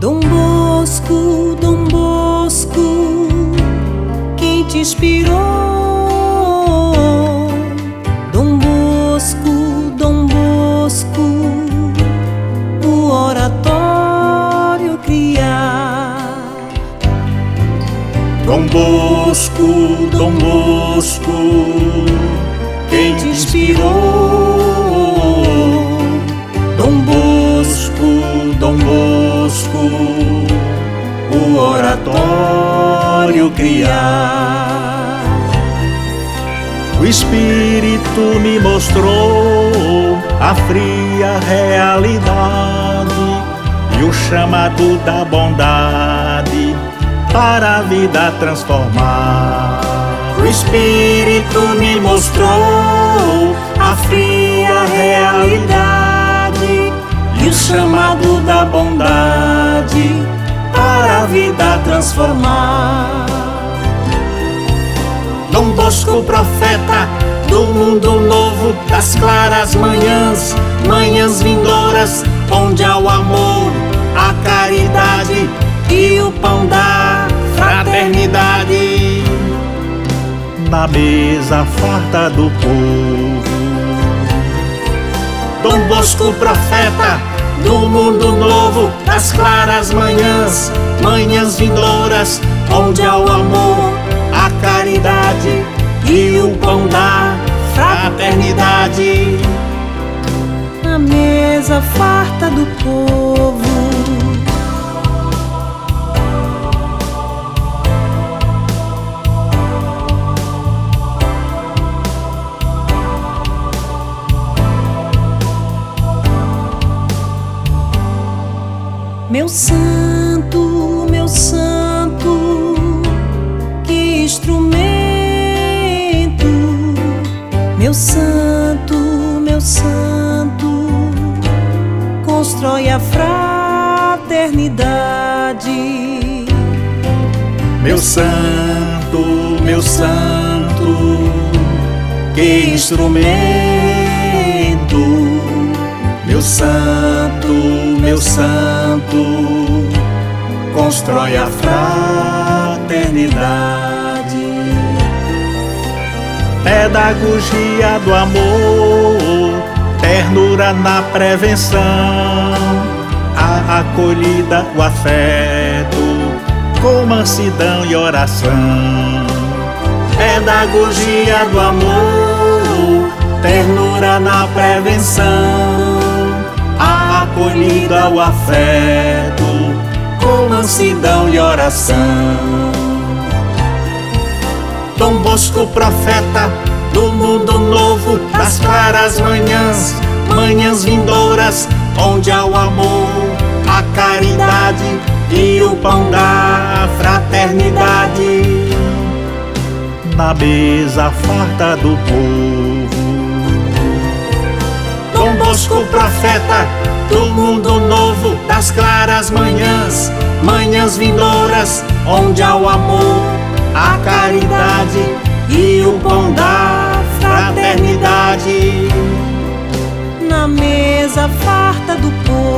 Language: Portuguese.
Bosco, Dom Bosco, quem te inspirou? Dom Bosco, Dom Bosco, o oratório criar. Dom Bosco, Dom Bosco, o oratório criar. O Espírito me mostrou a fria realidade e o chamado da bondade para a vida transformar. O Espírito me mostrou a fria realidade e o chamado da bondade vida transformar. Dom Bosco, profeta do mundo novo, das claras manhãs, manhãs vindouras, onde há o amor, a caridade e o pão da fraternidade. Na mesa farta do povo. Dom Bosco, profeta do mundo novo, das claras manhãs, manhãs vindouras, onde há o amor, a caridade e o pão da fraternidade. Na mesa farta do povo. Meu santo, meu santo, que instrumento, meu santo, meu santo, constrói a fraternidade. Meu santo, meu santo, que instrumento, meu santo, meu santo, constrói a fraternidade. Pedagogia do amor, ternura na prevenção, a acolhida, o afeto, com mansidão e oração. Pedagogia do amor, ternura na prevenção, a acolhida, o afeto, com mansidão e oração. Dom Bosco, profeta do mundo novo, das claras manhãs, manhãs vindouras, onde há o amor, a caridade e o pão da fraternidade. Na mesa farta do povo. Dom Bosco, profeta do mundo novo, das claras manhãs, manhãs vindouras, onde há o amor, a caridade e o pão da fraternidade. Na mesa farta do povo.